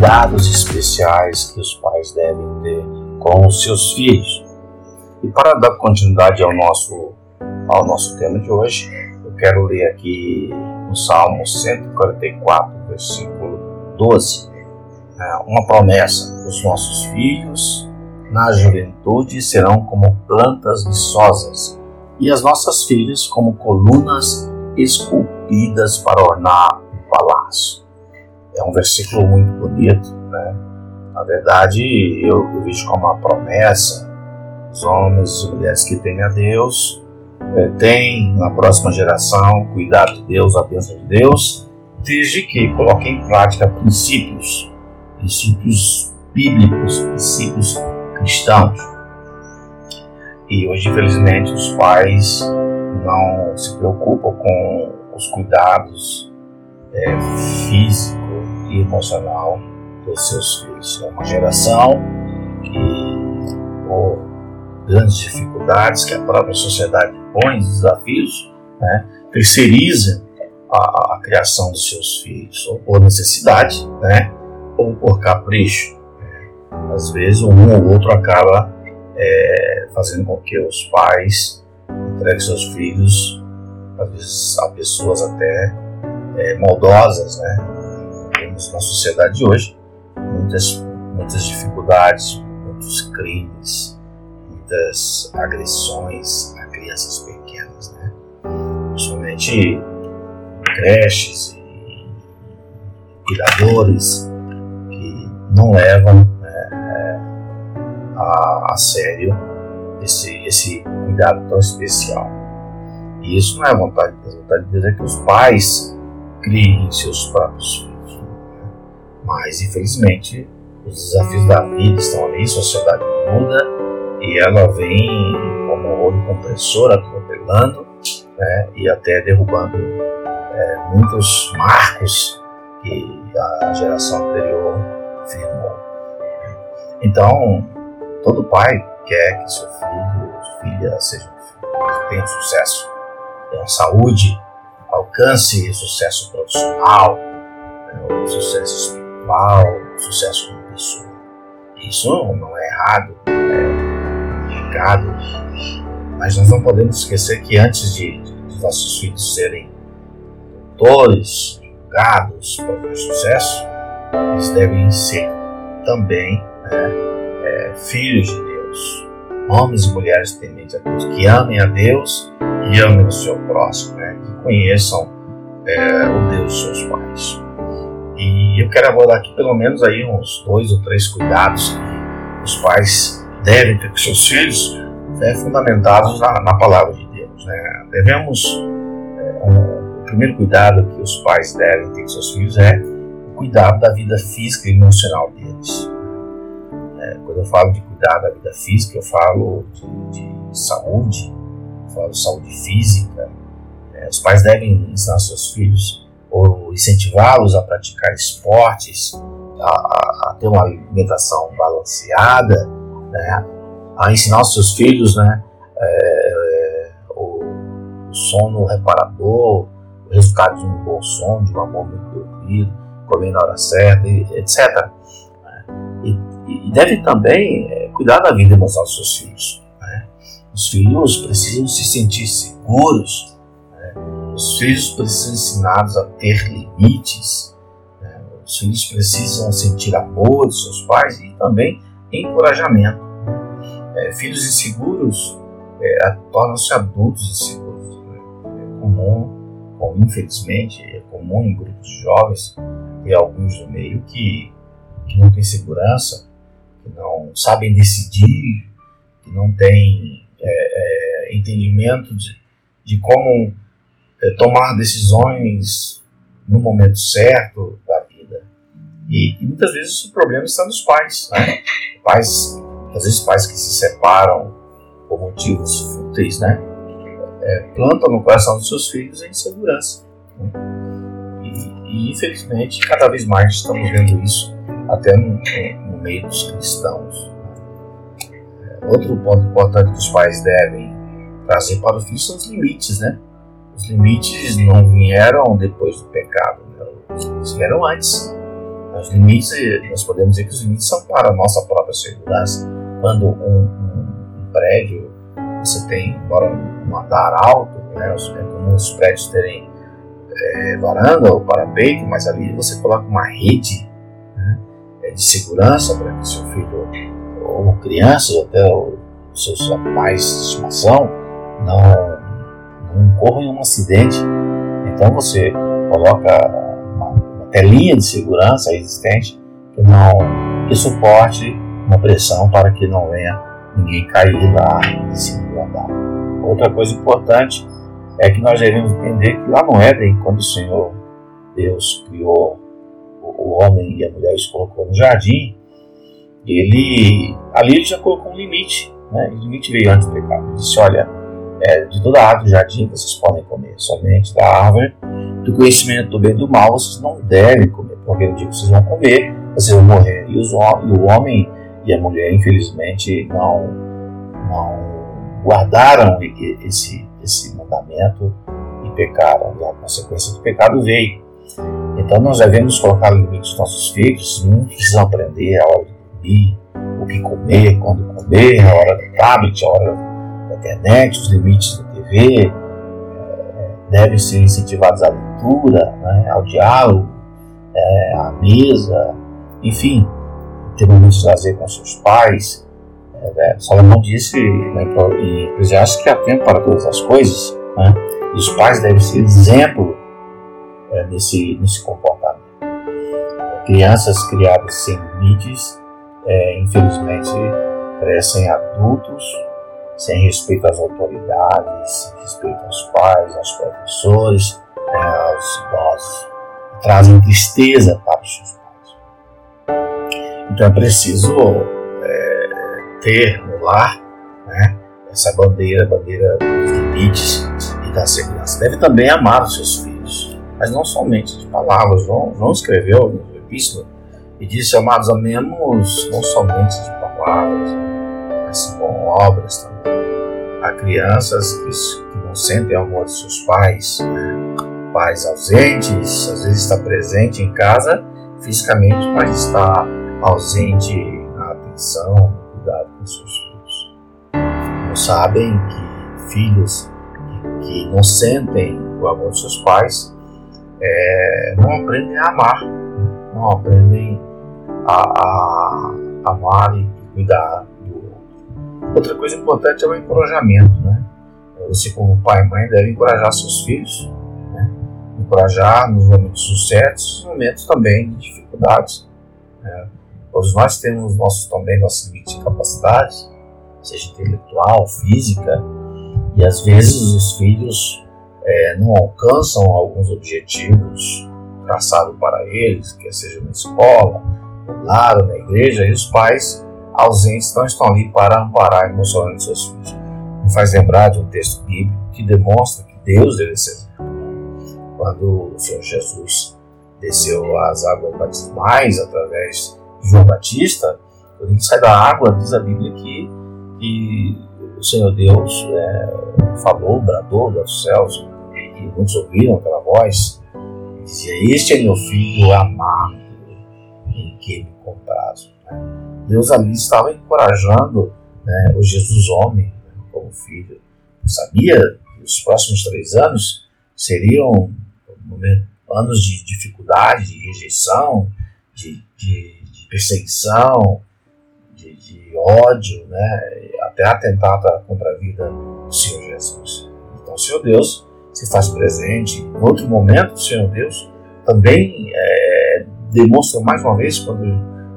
cuidados especiais que os pais devem ter com os seus filhos. E para dar continuidade ao nosso, ao nosso tema de hoje, eu quero ler aqui no Salmo 144, versículo 12, é, uma promessa: os nossos filhos na juventude serão como plantas viçosas, e as nossas filhas como colunas esculpidas para ornar o palácio. É um versículo muito bonito, né? Na verdade, eu, eu vejo como uma promessa. Os homens e mulheres que temem a Deus é, têm na próxima geração cuidado de Deus, a bênção de Deus, desde que coloquem em prática princípios, princípios bíblicos, princípios cristãos. E hoje, infelizmente, os pais não se preocupam com os cuidados é, físico e emocional dos seus filhos. É uma geração que, por grandes dificuldades que a própria sociedade põe, desafios, né, terceiriza a, a, criação dos seus filhos, ou por necessidade, né, ou por capricho. Às vezes, um ou outro acaba é, fazendo com que os pais entreguem seus filhos, às vezes, a pessoas até é, maldosas, né? Temos na sociedade de hoje muitas, muitas dificuldades, muitos crimes, muitas agressões a crianças pequenas, né? Principalmente creches e cuidadores que não levam a, a sério esse, esse cuidado tão especial. E isso não é vontade de Deus. Vontade de Deus é que os pais criem seus próprios filhos. Mas, infelizmente, os desafios da vida estão ali, a sociedade muda e ela vem como olho compressor atropelando né? e até derrubando é, muitos marcos que a geração anterior firmou. Então, Todo pai quer que seu filho ou filha seja tenha sucesso, tenha saúde, alcance sucesso profissional, né, sucesso espiritual, sucesso como pessoa. Isso não é errado, é pecado, mas nós não podemos esquecer que antes de, de nossos filhos serem doutores, advogados, para ter sucesso, eles devem ser também né, é, filhos de Deus, homens e mulheres tementes a Deus, que amem a Deus e amem o seu próximo, né? que conheçam é, o Deus dos seus pais. E eu quero abordar aqui pelo menos aí uns dois ou três cuidados que os pais devem ter com seus filhos, né, fundamentados na, na, palavra de Deus. Né? Devemos, é, um, o primeiro cuidado que os pais devem ter com seus filhos é o cuidado da vida física e emocional deles. É, quando eu falo de cuidar da vida física, eu falo de, de saúde, eu falo de saúde física. É, os pais devem ensinar seus filhos ou incentivá-los a praticar esportes, a, a, ter uma alimentação balanceada, né, a ensinar os seus filhos né, é, o, o, sono reparador, o resultado de um bom sono, de uma boa noite dormida, comer na hora certa, etc. E, e deve também é, cuidar da vida emocional dos seus filhos. Né? Os filhos precisam se sentir seguros, né? Os filhos precisam ser ensinados a ter limites, né? os filhos precisam sentir amor de seus pais e também encorajamento. É, filhos inseguros é, tornam-se adultos inseguros. Né? É comum, como infelizmente, é comum em grupos de jovens, ter alguns no meio que que não têm segurança, que não sabem decidir, que não têm é, é, entendimento de, de como é, tomar decisões no momento certo da vida. E, e, muitas vezes o problema está nos pais. Né? Pais, às vezes pais que se separam por motivos fúteis, né? É, plantam no coração dos seus filhos a insegurança. Né? E, e, infelizmente, cada vez mais estamos vendo isso até no, no meio dos cristãos. É, outro ponto importante que os pais devem trazer para os filhos são os limites, né? Os limites não vieram depois do pecado, né? limites vieram antes. Os limites, nós podemos dizer que os limites são para a nossa própria segurança. Quando um, um, um prédio, você tem, embora um andar alto, né, é comum os prédios terem é, varanda ou parapeito, mas ali você coloca uma rede né, é, de segurança para que seu filho ou crianças, até os seus animais de estimação, não, não incorram em um acidente. Então você coloca uma, uma telinha de segurança existente que não que suporte uma pressão para que não venha ninguém cair lá em cima do andar. Outra coisa importante é que nós devemos entender que lá no Éden, quando o Senhor Deus criou o homem e a mulher e colocou no jardim, ele ali ele já colocou um limite, né? O limite veio antes do pecado. Ele disse: olha, é, de toda a árvore do jardim vocês podem comer, somente da árvore do conhecimento do bem e do mal vocês não devem comer, porque no dia que vocês vão comer, vocês vão morrer. E, os, e o homem e a mulher, infelizmente, não, não guardaram esse, esse mandamento e pecaram. E a consequência do pecado veio. Então nós devemos colocar limites nos nossos filhos, não precisam aprender a hora de dormir, o que comer, quando comer, a hora do tablet, a hora da internet, os limites da TV, é, devem ser incentivados à leitura, né, ao diálogo, é, à mesa, enfim, ter momentos de lazer com seus pais. É, né, Salomão disse né, em Eclesiastes que há tempo para todas as coisas, né, e os pais devem ser exemplo é, nesse, nesse comportamento. Crianças criadas sem limites, é, infelizmente, crescem adultos sem respeito às autoridades, sem respeito aos pais, aos professores, né, aos idosos. Trazem tristeza para os seus pais. Então é preciso é, ter no lar né, essa bandeira, bandeira dos limites e da segurança. Deve também amar os seus filhos, mas não somente de palavras. João, João escreveu no epístola e disse: Amados, amemos não somente de palavras, mas com obras também. Crianças que, não sentem o amor de seus pais, pais ausentes, às vezes está presente em casa fisicamente, mas está ausente na atenção, no cuidado com seus filhos. Não sabem que filhos que não sentem o amor de seus pais é, não aprendem a amar, não aprendem a, a amar e cuidar. Outra coisa importante é o encorajamento. Né? Você, como pai e mãe, deve encorajar seus filhos, né? encorajar nos momentos certos, nos momentos também de dificuldades. Né? Todos nós temos nossos, também nossos limites de capacidade, seja intelectual, física, e às vezes os filhos é, não alcançam alguns objetivos traçados para eles, quer seja na escola, no lar, na igreja, e os pais ausentes não estão ali para amparar emocionalmente seus filhos. Me faz lembrar de um texto bíblico que demonstra que Deus deve ser quando o Senhor Jesus desceu as águas batismais através de João Batista, quando ele sai da água, diz a Bíblia que, que o Senhor Deus é, falou, bradou dos céus, e muitos ouviram aquela voz, e dizia: Este é meu filho amado, em que me comprazo. Deus ali estava encorajando né, o Jesus homem né, como filho. sabia que os próximos três anos seriam anos de dificuldade, de rejeição, de, de, de perseguição, de, de, ódio, né, até atentado contra a vida do Senhor Jesus. Então, o Senhor Deus se faz presente. Em outro momento, o Senhor Deus também é, demonstra mais uma vez quando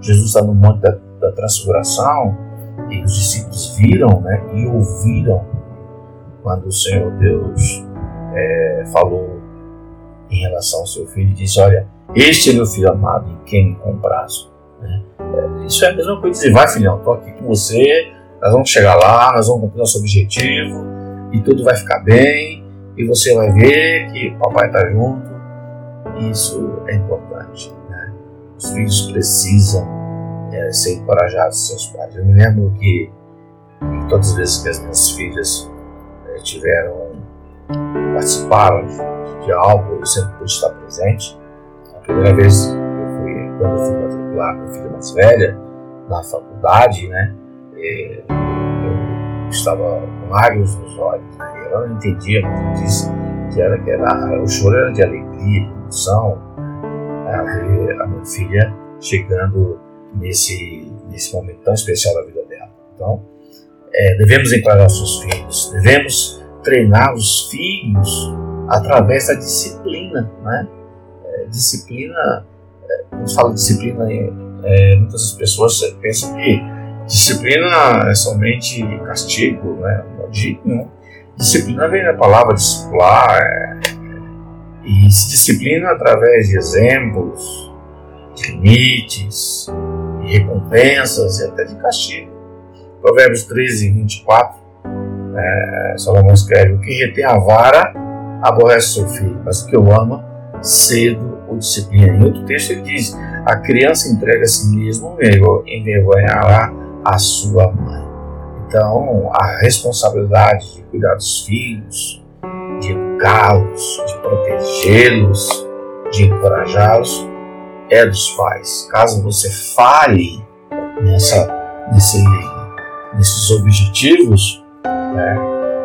Jesus está no monte da, da transfiguração e os discípulos viram né, e ouviram quando o Senhor Deus é, falou em relação ao seu filho e disse: Olha, este é meu filho amado em quem me comprazo. Né? É, isso é a mesma coisa dizer: Vai, filhão, estou aqui com você, nós vamos chegar lá, nós vamos cumprir nosso objetivo e tudo vai ficar bem e você vai ver que o papai está junto. Isso é importante. Né? Os filhos precisam é, ser encorajados seus pais. Eu me lembro que, todas as vezes que as minhas filhas é, tiveram, participaram de, de, algo, eu sempre pude estar presente. A primeira vez eu fui quando eu fui matricular minha filha mais velha na faculdade, né? É, eu estava com lágrimas nos olhos, né? E ela não entendia, eu disse que era que era, o choro era de alegria, de emoção, né? a ver a minha filha chegando nesse, nesse momento tão especial da vida dela. Então, é, devemos encorajar nossos filhos, devemos treinar os filhos através da disciplina, né? É, disciplina, é, quando fala disciplina, é, muitas pessoas pensam que disciplina é somente castigo, né? Não, de nenhum. Disciplina vem da palavra discipular é, e se disciplina através de exemplos, de limites, recompensas e até de castigo. Provérbios 13, 24, é, Salomão escreve: O que retém a vara aborrece seu filho, mas o que o ama, cedo o disciplina. Em outro texto ele diz: A criança entrega a si mesmo, envergonhará a sua mãe. Então, a responsabilidade de cuidar dos filhos, de educá-los, de protegê-los, de encorajá-los, é dos pais. Caso você falhe nessa, nesse, nesses objetivos, né,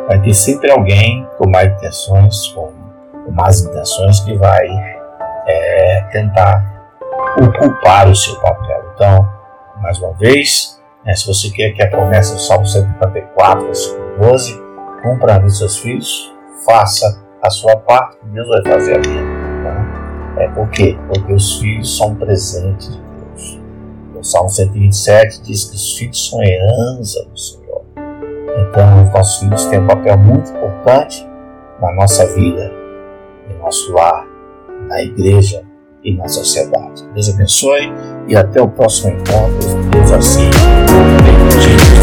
vai ter sempre alguém com más intenções, com, com más intenções que vai é, tentar ocupar o seu papel. Então, mais uma vez, né, se você quer que a promessa do Salmo 154, versículo 12, cumpra a seus filhos, faça a sua parte, Deus vai fazer a minha. É por quê? Porque os filhos são presentes de Deus. O Salmo 127 diz que os filhos são herança do Senhor. Então, os nossos filhos têm um papel muito importante na nossa vida, em nosso lar, na igreja e na sociedade. Deus abençoe e até o próximo encontro. Deus assim. Bem,